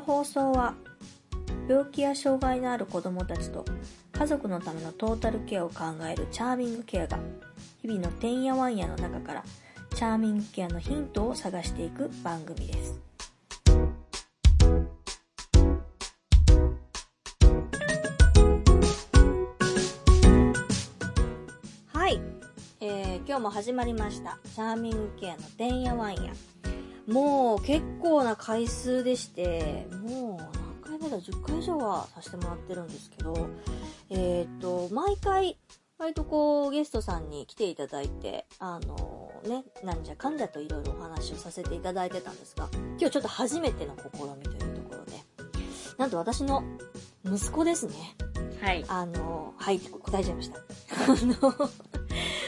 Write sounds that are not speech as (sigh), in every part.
の放送は病気や障害のある子どもたちと家族のためのトータルケアを考えるチャーミングケアが日々のてんやわんやの中からチャーミングケアのヒントを探していく番組です。はい、えー今日も始まりました。チャーミングケアのてんやわんや。もう結構な回数でしてもう何回目だ10回以上はさせてもらってるんですけどえっ、と毎回割とこうゲストさんに来ていただいてあのねなんじゃかんじゃといろいろお話をさせていただいてたんですが今日ちょっと初めての試みというところでなんと私の息子ですねはい。あの、はいって答えちゃいました。あの、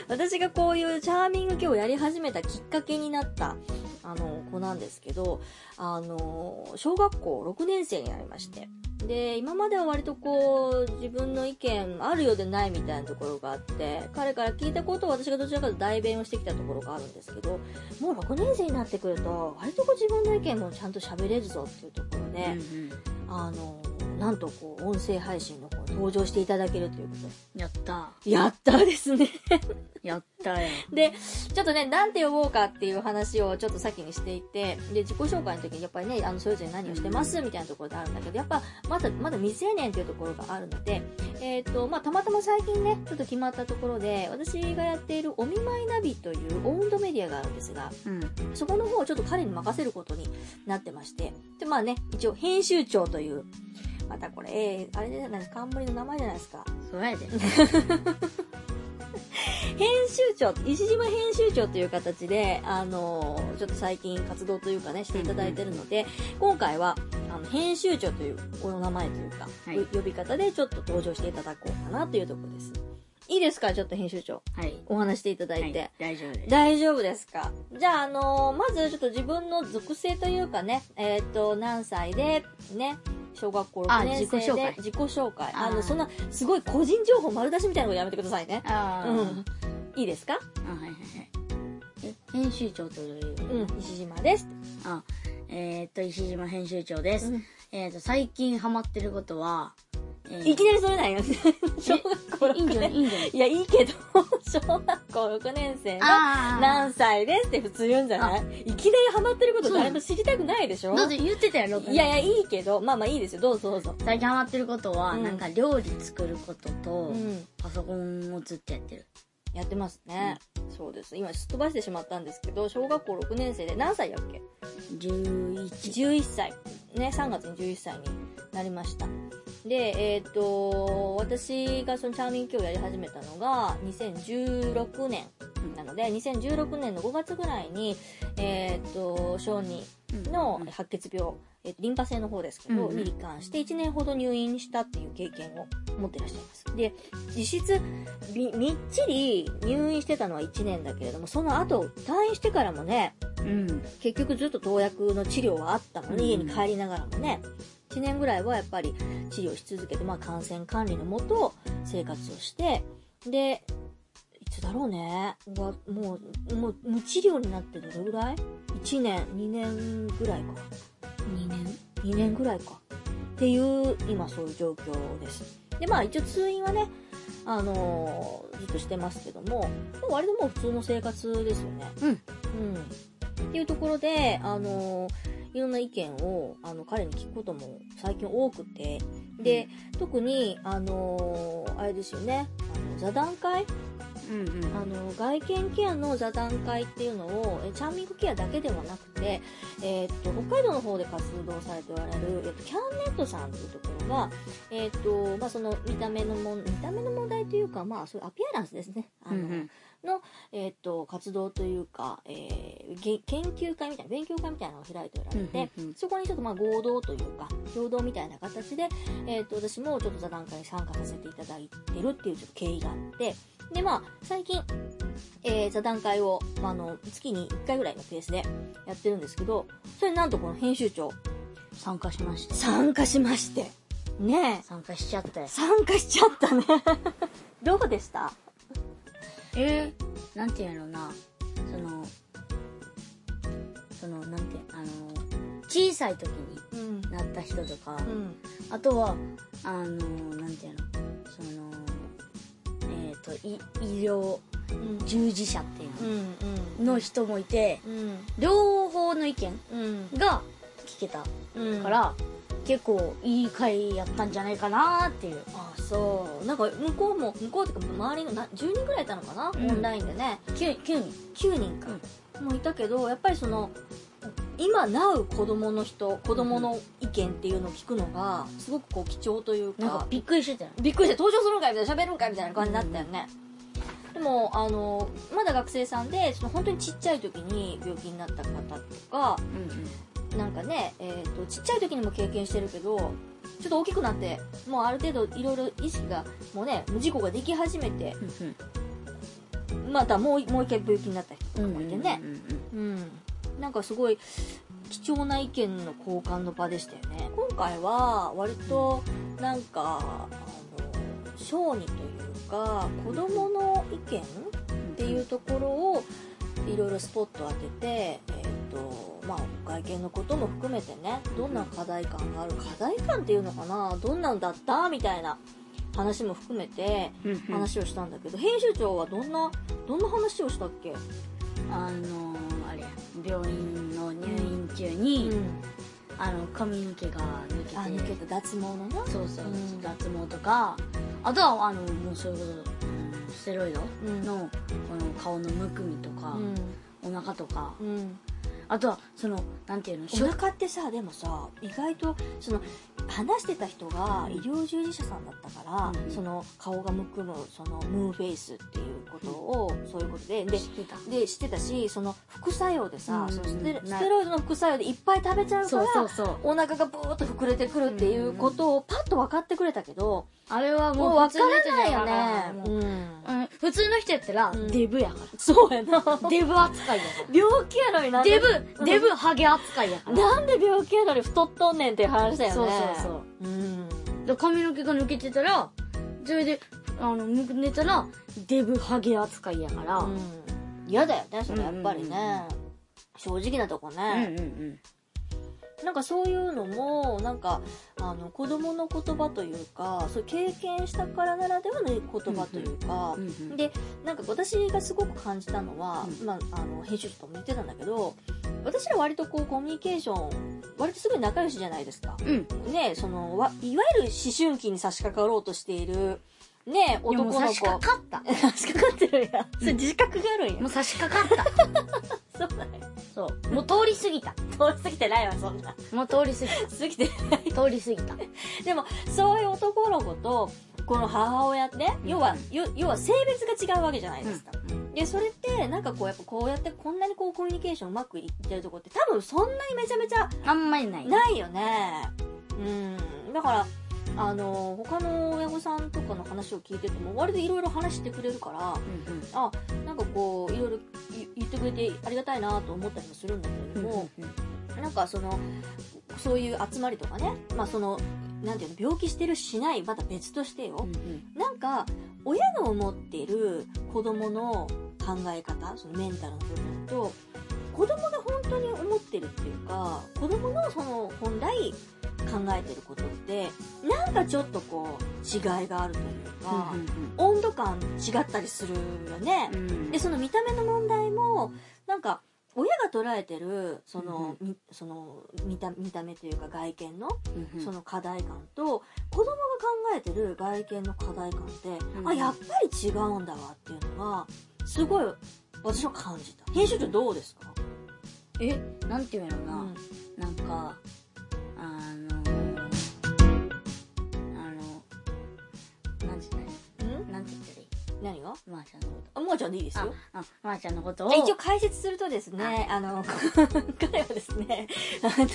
私がこういうチャーミング系をやり始めたきっかけになった、あの、子なんですけど、あの、小学校6年生になりまして。で、今までは割とこう、自分の意見あるようでないみたいなところがあって、彼から聞いたことを私がどちらかと代弁をしてきたところがあるんですけど、もう6年生になってくると、割とこう自分の意見もちゃんと喋れるぞっていうところで、うんあの、なんとこう、音声配信の方に登場していただけるということうん。やった。で。やったですね。(laughs) やったよ。で、ちょっとね、なんて呼ぼうかっていう話をちょっと先にしていて、で、自己紹介の時にやっぱりね、あの、それぞれ何をしてますみたいなところであるんだけど、やっぱ、まだ、まだ未成年っていうところがあるので、えっ、と、まあ、たまたま最近ね、ちょっと決まったところで、私がやっているお見舞いナビというオウンドメディアがあるんですが、うん。そこの方をちょっと彼に任せることになってまして。で、まあね、一応編集長という、またこれ、えー、あれじゃないですか、冠の名前じゃないですか。そうやで。(laughs) (laughs) 編集長、石島編集長という形で、あのーちょっと最近活動というかね、していただいてるので、今回は、あの、編集長というお名前というか、はい呼び方でちょっと登場していただこうかなというところです。いいですか？ちょっと編集長。はい。お話していただいて。はい、大丈夫です。大丈夫ですか？じゃあ、あのーまずちょっと自分の属性というかね、えっ、と、何歳で、ね、小学校6あ年生で、自己紹介自己紹介。あの、あーそんな、すごい個人情報丸出しみたいなことやめてくださいね。あーうん。いいですか？あ、はいはいはい。え、編集長という。うん、石島です。あ、えー、っと、石島編集長です。うんえー、っと、最近ハマってることは、えーいきなりそれなんよ。(laughs) 小学校6いいんじゃない年。いいんじゃない？いや、いいけど、(laughs) 小学校6年生のあ何歳ですって普通言うんじゃない？いきなりハマってること誰も知りたくないでしょ？だって言ってたやろ、いやいや、いいけど、まあまあいいですよ。どうぞどうぞ。最近ハマってることは、うんなんか料理作ることと、うん。パソコンをずっとやってる。やってますね。そうです。今、すっ飛ばしてしまったんですけど、小学校6年生で何歳だっけ？11。11歳。ね、3月に11歳になりました。で、えっ、と、私がそのチャーミング今日やり始めたのが2016年なので、2016年の5月ぐらいに、えっ、と、小児の白血病、えーリンパ性の方ですけど、に罹患して1年ほど入院したっていう経験を持ってらっしゃいます。で、実質、みみっちり入院してたのは1年だけれども、その後、退院してからもね、うん。結局ずっと投薬の治療はあったので、うん家に帰りながらもね、1年ぐらいはやっぱり治療し続けて、まあ感染管理のもと生活をして、で、いつだろうね。うわもう、もう無治療になってどれぐらい ?1 年、2年ぐらいか。2年？2年ぐらいか。っていう、今そういう状況です。で、まあ一応通院はね、あのーずっとしてますけども、もう割ともう普通の生活ですよね。うん。うん。っていうところで、あのーいろんな意見を、あの、彼に聞くことも最近多くて、で、特に、あのーあれですよね、あの、座談会？うんうん。あの、外見ケアの座談会っていうのを、えチャーミングケアだけではなくて、えーっと、北海道の方で活動されておられる、えっと、キャンネットさんというところが、えと、まあ、その、見た目のもん、見た目の問題というか、まあ、そういうアピアランスですね。あの、うんうんえーっと、活動というか、えーげ研究会みたいな、勉強会みたいなのを開いておられて、うんうんうんそこにちょっとまあ合同というか、共同みたいな形で、えーっと、私もちょっと座談会に参加させていただいてるっていうちょっと経緯があって、で、まあ、最近、えー座談会を、まあ、あの、月に1回ぐらいのペースでやってるんですけど、それになんとこの編集長、参加しました。参加しまして。ねえ、参加しちゃったよ。参加しちゃったね。(laughs) (laughs) どうでした？えー、なんていうのな、その、その、なんて、あの、小さい時にうん。なった人とか、うん。あとはあのなんていうのそのえっ、とい医療うん。従事者っていううんのの人もいてうん。両方の意見うん。が聞けたうん。から、結構いい回やったんじゃないかなっていう。あそう。なんか向こうも向こうっていうか周りのな10人ぐらいいたのかな、うん。オンラインでね。9, 9人。9人か、もいたけどやっぱりその今なう子供の人子供の意見っていうのを聞くのがすごくこう貴重というか。なんかびっくりしてたよびっくりして登場するんかいみたいな喋るんかいみたいな感じになったよね、でもあのまだ学生さんでその本当にちっちゃい時に病気になった方とかうんなんかね、えー、とちっちゃい時にも経験してるけどちょっと大きくなってもうある程度いろいろ意識がもうね無事故ができ始めてまたもうもう一回病気になった人うんとかいてね、うん、なんかすごい貴重な意見の交換の場でしたよね。今回は割となんかあの小児というか子供の意見っていうところをいろいろスポット当てて、えーとまあ、外見のことも含めてねどんな課題感がある課題感っていうのかなどんなんだった？みたいな話も含めて話をしたんだけど、編集長はどんなどんな話をしたっけ？あのあれ病院の入院中に、うん。あの髪の毛が抜けてあ抜けた脱毛のな？そうそう、うん。脱毛とかあとはあのもうそういうこと、うんステロイドうん。のこの顔のむくみとか、お腹とか。うん、うん、あとはそのなんていうの？お腹ってさでもさ意外とその話してた人が医療従事者さんだったから、うん。その顔がむくむそのムーンフェイスっていうことを、そういうことで。で知ってた。で知ってたしその副作用でさ、うん。そのステなステロイドの副作用でいっぱい食べちゃうからそうそうそう。お腹がブーッと膨れてくるっていうことをパッと分かってくれたけど、あれはもう分からないよね、もううん、うん。普通の人やったら、うんデブやかそうやな。らデブ扱いやか病気やのになんデブデブハゲ扱いやから。なんで病気やのに太っとんねんっていう話だよね。そうそうそう。うん。で髪の毛が抜けてたらそれであのむくんでたらデブハゲ扱いやから、うん。嫌だよねそれやっぱりうん。うんね、正直なとこうんね、うん。なんかそういうのもなんかあの子供の言葉というかそう経験したからならではの言葉というか、うんうんでなんか私がすごく感じたのは、うん。まあ、あの編集長とも言ってたんだけど私ら割とこうコミュニケーション割とすごい仲良しじゃないですか。うん。ねそのわいわゆる思春期に差し掛かろうとしているねいやもう男の子。差し掛かった。(laughs) 差し掛かってるん。やそれ自覚があるんや。もう差し掛かった。(laughs) そうだねそう。もう通り過ぎた。通り過ぎてないわそんな。もう通り過ぎ (laughs) 過ぎてないた。通り過ぎたでもそういう男の子とこの母親ってね要はよ要は性別が違うわけじゃないですか、でそれってなんかこうやっぱこうやってこんなにこうコミュニケーションうまくいってるとこって多分そんなにめちゃめちゃあんまりない。ないよね。うん。だからあの他の親御さんとかの話を聞いてても割といろいろ話してくれるからうんうん。あなんかこういろいろ言言ってくれてありがたいなと思ったりもするんだけれども、なんかそのそういう集まりとかねまあそのなんていうの病気してるしないまた別としてよ、うんうん。なんか親が思っている子供の考え方そのメンタルの部分と子供が本当に思ってるっていうか子供のその本来考えてることってなんかちょっとこう違いがあるというか、温度感違ったりするよね。うん。うんでその見た目の問題もなんか親が捉えてるその,、みその見た見た目というか外見のうんうん。その課題感と子供が考えてる外見の課題感って、うんあやっぱり違うんだわっていうのがすごい私は感じた。編集長どうですか、えなんていうんやろうな、ん。なんか何が？まーちゃんのこあもうちゃんでいいですと。よああまーちゃんのことを。一応解説するとですね、あの、(laughs) 彼はですね、あの、小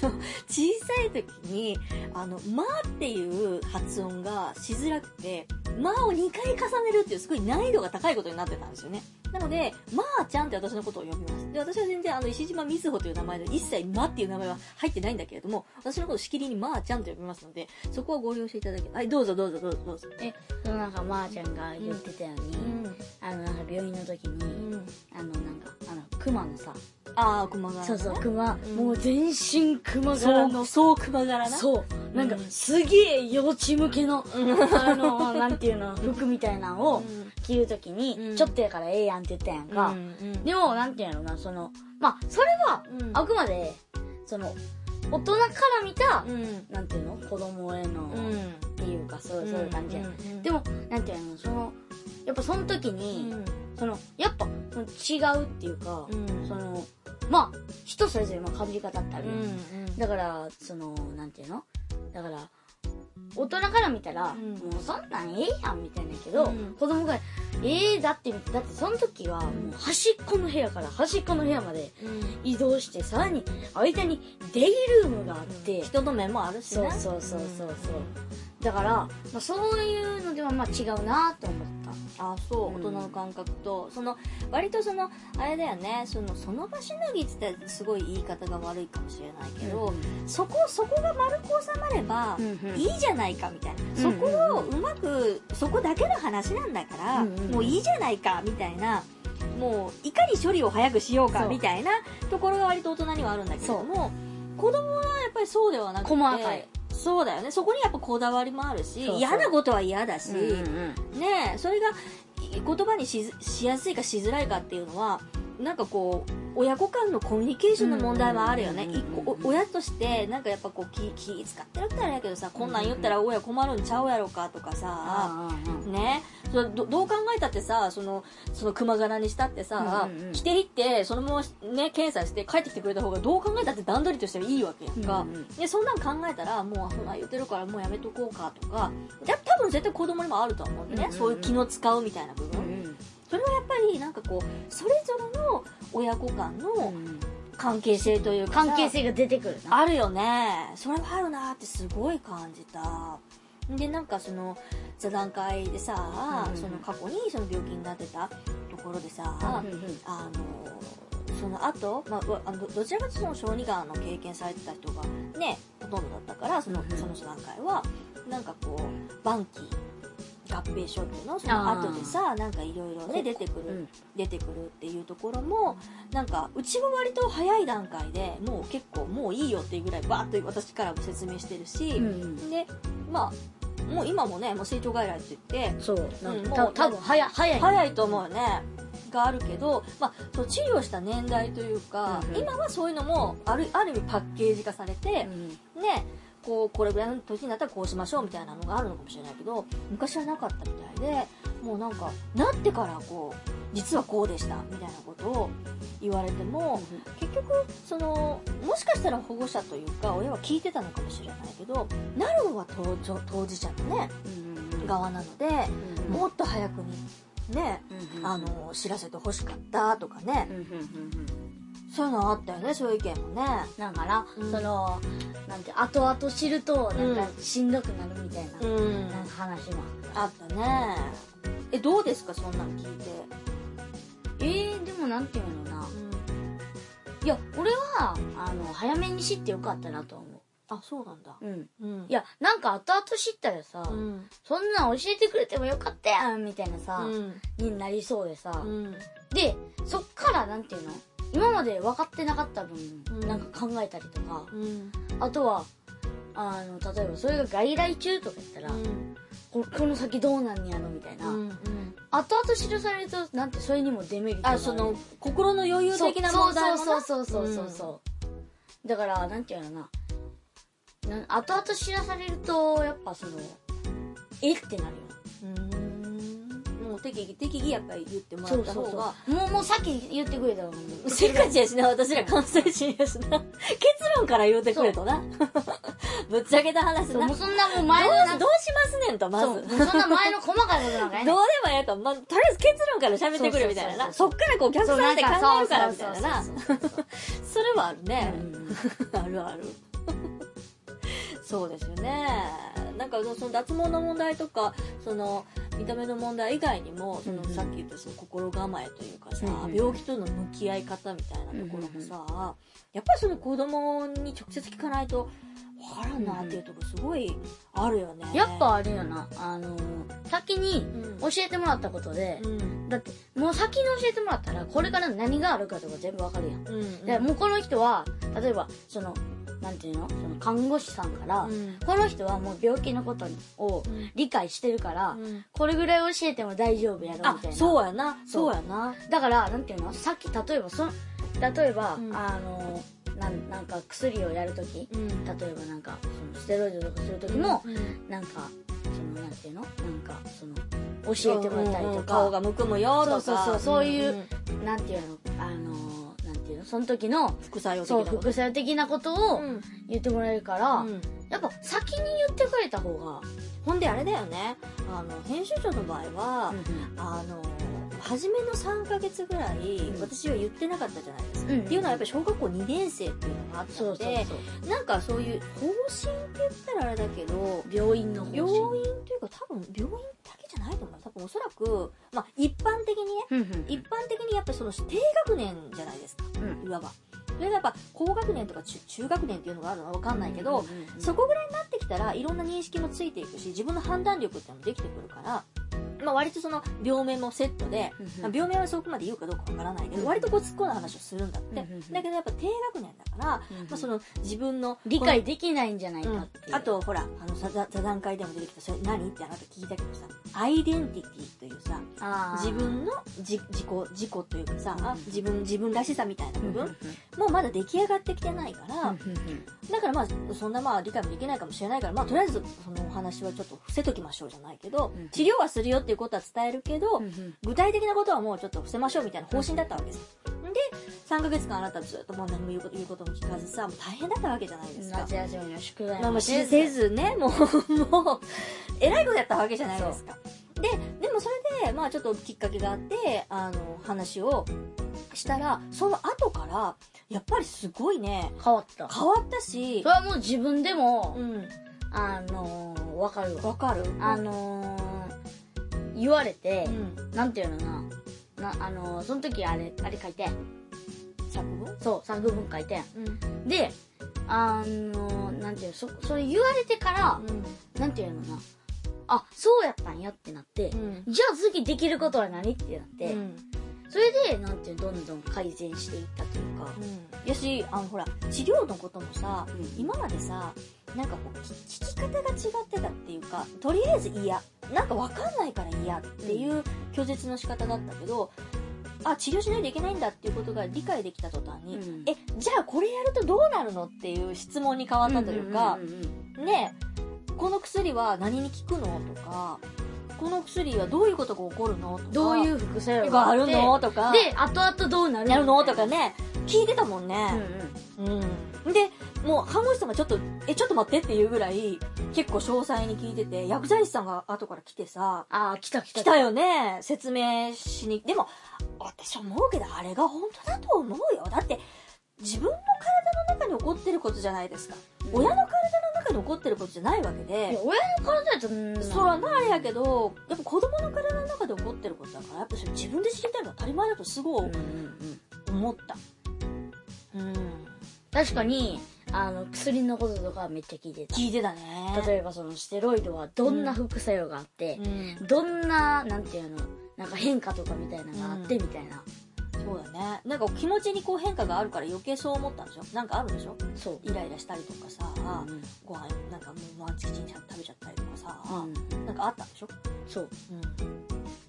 さい時に、あの、まーっていう発音がしづらくて、まーを2回重ねるっていうすごい難易度が高いことになってたんですよね。なので、まーちゃんって私のことを呼びます。で、私は全然あの、石島瑞穂という名前で、一切まっていう名前は入ってないんだけれども、私のことをしきりにまーちゃんと呼びますので、そこはご了承いただけ、はい、どうぞどうぞどうぞどうぞ。えそのなんかまーちゃんが言ってたように、うん。あのなんか病院の時に、うん。あのなんかあのクマのさ。ああ熊柄、ね、そうそう、熊、うん。もう全身熊柄そうの、そう熊柄な。そう、なんかうん。すげえ幼稚向けの、うん。あの、なんていうの、服みたいなのをうん。着るときに、うん。ちょっとやからええやんって言ったやんか。うんでも、なんていうのな、その、まあ、それは、うん。あくまで、その、大人から見た、うん。なんていうの子供への、うん。っていうか、そうそういう感じや、うん。でも、なんていうの、その、やっぱその時うに、ん。その、やっぱ、その違うっていうか、うん。その、まあ、人それぞれまあ被り方ってあるうよ、ん。だから、その、なんていうの？だから、大人から見たら、うん。もうそんなんええやんみたいなけど、うん。子供が、ええだってだってその時は、もう端っこの部屋から端っこの部屋までうん。移動して、さらに間にデイルームがあって、人の目もあるしねそうそうそうそうそう。だから、まあ、そういうのではまあ違うなと思った。あそううん。大人の感覚とその割とそのあれだよねそのその場しのぎって言ったらすごい言い方が悪いかもしれないけど、そこそこが丸く収まればうんうん。いいじゃないかみたいな、うんそこをうまくそこだけの話なんだから、うんうんもういいじゃないかみたいなもういかに処理を早くしようかみたいなところが割と大人にはあるんだけれども子供はやっぱりそうではなくて細かいそうだよね。そこにやっぱこだわりもあるし嫌なことは嫌だし、うんうんうん。ねえそれがい言葉にしやすいかしづらいかっていうのはなんかこう親子間のコミュニケーションの問題もあるよね。親としてなんかやっぱこう気気使ってるってあれだけどさこんなん言ったら親困るんちゃうやろかとかさね。それどどう考えたってさそのその熊柄にしたってさ、着ていってそのままね検査して帰ってきてくれた方がどう考えたって段取りとしてはいいわけやんか、でそんなん考えたらもうそんなん言ってるからもうやめとこうかとか。や多分絶対子供にもあると思うんでね、そういう気の使うみたいな部分、それはやっぱりなんかこうそれぞれの親子間のうん。関係性というかさ関係性が出てくるな。あるよね。それはあるなってすごい感じた。でなんかその座談会でさ、うんその過去にその病気になってたところでさ、うんうんあのその後、まあわあのどどちらかというとその小児がんの経験されてた人がねほとんどだったからその,、その座談会はなんかこう晩期合併症っていうのその後でさなんかいろいろね出てくる、うん。出てくるっていうところもなんかうちも割と早い段階でもう結構もういいよっていうぐらいバーッと私からも説明してるし、うんでまあもう今もねもう成長外来って言ってそう。うんもう多分早い、早い。早いと思うよね。があるけど、まあ、そう治療した年代というか、うんうん。今はそういうのもあるある意味パッケージ化されてう、ん。ねこうこれぐらいの時になったらこうしましょうみたいなのがあるのかもしれないけど昔はなかったみたいでもうなんかなってからこう実はこうでしたみたいなことを言われても結局そのもしかしたら保護者というか親は聞いてたのかもしれないけどなるのは当事者のね側なのでうん。もっと早くにねあの知らせてほしかったとかね。そういうのあったよねそういう意見もね。だから、うん。そのなんて後々知るとなんかしんどくなるみたいな,、うん。なんか話もあったね。えどうですか？そんなの聞いて。えー、でもなんていうのな、いや俺はあの早めに知ってよかったなと思あそうなんだ。ううん。うん。いやなんか後々知ったらさ、うん。そんなん教えてくれてもよかったやんみたいなさ、うん。になりそうでさ、うん。でそっからなんていうの？今まで分かってなかった分、うん。なんか考えたりとかうん。あとはあの例えばそれが外来中とか言ったら、ここの先どうなんやろみたいな、うんうん。後々知らされるとなんてそれにもデメリットあその心の余裕的な問題もな。そうそうそうそうそうそう、だからなんていうのかなな後々知らされるとやっぱそのえってなるようん適宜適宜やっぱり言ってもらった方が。もうもうさっき言ってくれたのせっかちやしな私ら関西人やしな。結論から言うてくれとな。(laughs) ぶっちゃけた話な。もうそんなもう前のどうしますねんとまず。そんな前の細かいことなんかやどうねでもええと、まあ、とりあえず結論から喋ってくれみたいなな。そっからこう、お客さんで考えるからみたいなそれはあるね。うん。あるある。そうですよね。なんかその脱毛の問題とか、その見た目の問題以外にも、そのうんうんさっき言ったその心構えというかさ、うんうん病気との向き合い方みたいなところもさ、やっぱりその子供に直接聞かないとわからんなっていうとこすごいあるよね。やっぱあれよな、あのー先にうん、教えてもらったことで、うん。だって、もう先に教えてもらったら、これから何があるかとか全部わかるやん。うん。でもうこの人は、例えば、その、なんていうの？その看護師さんから、うん。この人はもう病気のことをうん。理解してるから、うん。これぐらい教えても大丈夫やろみたいな。、あそうやな。そそううやな。だから、なんていうの？さっき、例えば、その、例えば、うん。あの、なん、なんか薬をやるとき、うん。例えばなんか、その、ステロイドとかするときも、うん。なんか、その、なんていうの？なんか、その、教えてもらったりとか、うん。うん顔がむくむよとか。そうそうそうそういうんん。うのあの、なんていうの？その時の、副作用的なこと？副作用的なことをうん言ってもらえるから、うんやっぱ先に言ってくれた方が、ほんであれだよね。あの、編集長の場合は、あの、初めの3ヶ月ぐらい、うん私は言ってなかったじゃないですか。うんっていうのはやっぱり小学校2年生っていうのがあったので。なんかそういう方針って言ったらあれだけど、病院の方針。病院というか多分病院だけじゃないと思う。多分おそらく、まあ一般的にね、一般的にやっぱりその低学年じゃないですか。うんいわば。それがやっぱ高学年とか中中学年っていうのがあるのはわかんないけど、そこぐらいになってきたらいろんな認識もついていくし、自分の判断力っていうのもできてくるから、まあ割とその病名もセットで、まあ病名はそこまで言うかどうかわからないけど、うん割とこう突っ込んだ話をするんだって。だけどやっぱ低学年だから、まあその自分の理解できないんじゃないうんかっていう。あ、とほらあの座座座談会でも出てきたそれ何？ってあなた聞いたけどさアイデンティティというさ自分のじ自己自己というかさ、うん。自分自分らしさみたいな部うんうんもうまだ出来上がってきてないから、うんだからまあそんなまあ理解もできないかもしれないからまあとりあえずそのお話はちょっと伏せときましょうじゃないけど、うん治療はするよっていうことは伝えるけど、具体的なことはもうちょっと伏せましょうみたいな方針だったわけです。で、3ヶ月間あなたずっともう何も言うこと言うことも聞かずさ、もう大変だったわけじゃないですか。夏休みの宿題まあ、もうしせせずね、もう、(laughs) もう、えらいことやったわけじゃないですか。で、でもそれで、まあちょっときっかけがあって、あの、話をしたら、その後から、やっぱりすごいね、変わった。変わったしそれ、はもう自分でも、うん、あのー、わかるわ。わかる？あのー、言われてう、ん、なんていうのな、な、あのー、その時あれ、あれ書いてん。作文？そう、作文書いてん。うん。で、あのー、なんていうの、そ、それ言われてから、なんていうのな、あ、そうやったんやってなって、うん。じゃあ次できることは何ってなって、うん。それで、なんていうの、どんどん改善していったというか、うん。やし、あの、ほら、治療のこともさ、うん今までさ、なんかこう、聞聞き方が違ってたっていうか、とりあえず嫌。なんかわかんないから嫌っていう拒絶の仕方だったけど、あ、治療しないといけないんだっていうことが理解できた途端に、うんえ、じゃあこれやるとどうなるのっていう質問に変わったというかねこの薬は何に効くのとか、この薬はどういうことが起こるのとか、どういう副作用ががあるのとか、で、後々どうなるやるのとかね、聞いてたもんうんね。うん。うん。で、もう看護師さんがちょっと、え、ちょっと待ってっていうぐらい、結構詳細に聞いてて、薬剤師さんが後から来てさ、ああ、来た来た。来たよね、説明しに。でも、私思うけど、あれが本当だと思うよ。だって、自分の体の中に起こってることじゃないですか。うん親の体の中に起こってることじゃないわけで、親の体やと、うんそらなあれやけど、やっぱ子供の体の中で起こってることだから、やっぱそれ自分で知りたいのは当たり前だとすごいうんうんうん思った。うん。確かに、あの、薬のこととかはめっちゃ聞いてた。聞いてたね。例えばそのステロイドはどんな副作用があってう、ん。どんな、なんていうの、なんか変化とかみたいなのがあって、うんみたいな。そうだね。なんか気持ちにこう変化があるから余計そう思ったんでしょ？なんかあるでしょ？そう。イライラしたりとかさ、うんご飯なんかもう満ちゃんと食べちゃったりとかさ、うん。なんかあったんでしょ？そう。うん。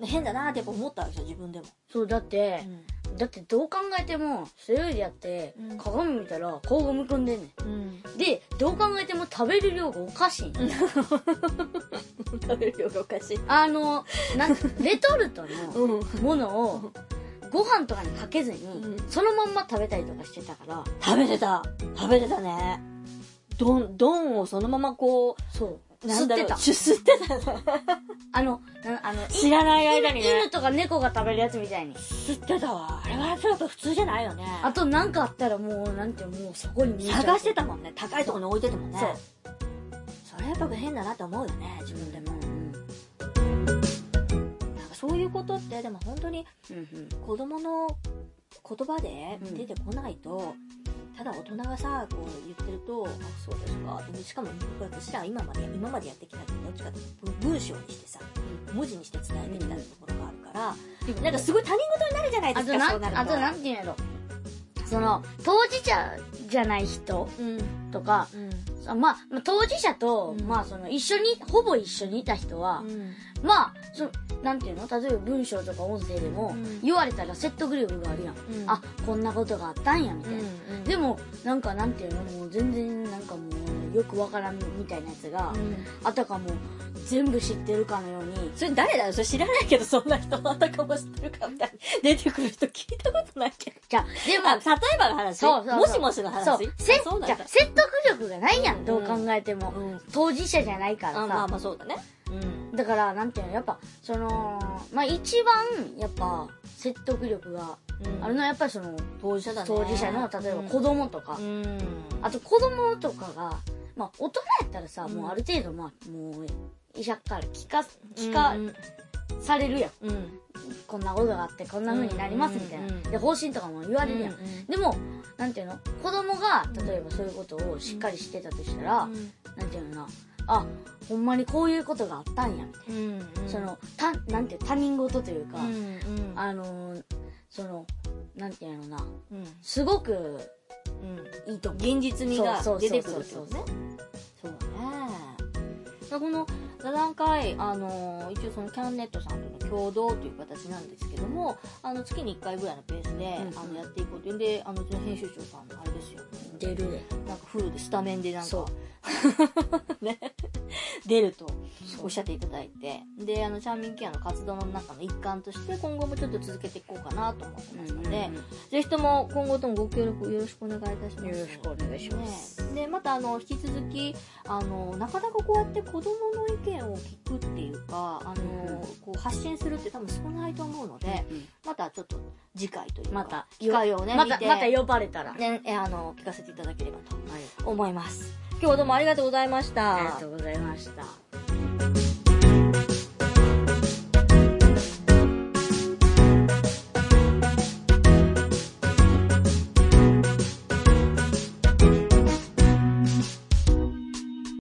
で変だなってやっぱ思ったわけですよ、自分でも。そう、だって、だってどう考えても、ステロイドやってう、ん鏡見たら顔がむくんでんねうん。ん。で、どう考えても食べる量がおかしいねん。(laughs) 食べる量がおかしい。あの、なん、レトルトの (laughs) うん。ものを、ご飯とかにかけずに、うんそのまんま食べたりとかしてたから、食べてた。食べてたね。丼、丼をそのままこそう。う、なんだろう吸ってた。吸ってたね。(laughs) あの、なあの、い知らない間にね犬。とか猫が食べるやつみたいに。吸ってたわ。あれはちょっと普通じゃないよね。あとなんかあったらもう、なんていうのもうそこに探してたもんね。高いところに置いててもね。そう。それやっぱ変だなって思うよね、自分でも。うんなんかそういうことって、でも本当にうんうん。子供の言葉で出てこないと、ただ大人がさ、こう言ってると、あ、そうですか。でしかも、私らは今まで、今までやってきたって、どっちかっていうと文章にしてさ、文字にして伝えてきたところがあるから、なんかすごい他人事になるじゃないですか、あとなそうなると。あとなんて言うんやろその当事者じゃない人うん。とかうん。あまあまあ当事者と、うん。まあその一緒にほぼ一緒にいた人は、うん。まあそなんていうの？例えば文章とか音声でも、うん。言われたら説得力があるやん、うん。あこんなことがあったんやみたいな、うん。でもなんかなんていうの？もう全然なんかもうよくわからんみたいなやつが、うんあたかも全部知ってるかのようにそれ誰だよ？それ知らないけど、そんな人、あたかも知ってるかみたいに出てくる人聞いたことないけど。じゃあでもあ、例えばの話そうそうそうもしもしの話そうそうじゃあ。説得力がないやん、うんどう考えても、うん。当事者じゃないからさ、あ、まあまあそうだね。うん。だからなんていうのやっぱそのまあ一番やっぱ説得力があるのはやっぱりその当事者だね。当事者の例えば子供とか、うん。あと子供とかがまあ大人やったらさ、うん。もうある程度まあもう医者から聞か聞かうん。されるやん。うん。こんなことがあってこんな風になりますみたいな、うんうんで方針とかも言われるやん、うんでもなんていうの？子供が例えばそういうことをしっかりしてたとしたら、うんなんていうのかな？あほんまにこういうことがあったんやみたいうん。な、そのたなんていう他人事というか、うん、うん。あのーそのなんていうのかな？うん。すごくうん。いいと思う現実味が出てくるってことね。そうね。この座談会、あの、一応そのキャンネットさんとの共同という形なんですけども、あの、月に1回ぐらいのペースで、うんあの、やっていこうという。んで、あの、うちの編集長さん、あれですよ。出る。でなんかフルでスタメンでなんそか、(laughs) ね、出るとおっしゃっていただいて、で、あの、チャーミングケアの活動の中の一環として、今後もちょっと続けていこうかなと思ってますので、うん。ぜひとも今後ともご協力よろしくお願いいたします。よろしくお願いします。ね、で、またあの、引き続き、あの、なかなかこうやって子供の意見を聞くっていうか、あの、こう発信するって多分少ないと思うので、うんまたちょっと次回というか、また機会をね、またまた呼ばれたら、ね、えあの、聞かせていただければはい。と思います。今日はどうもありがとうございました。ありがとうございました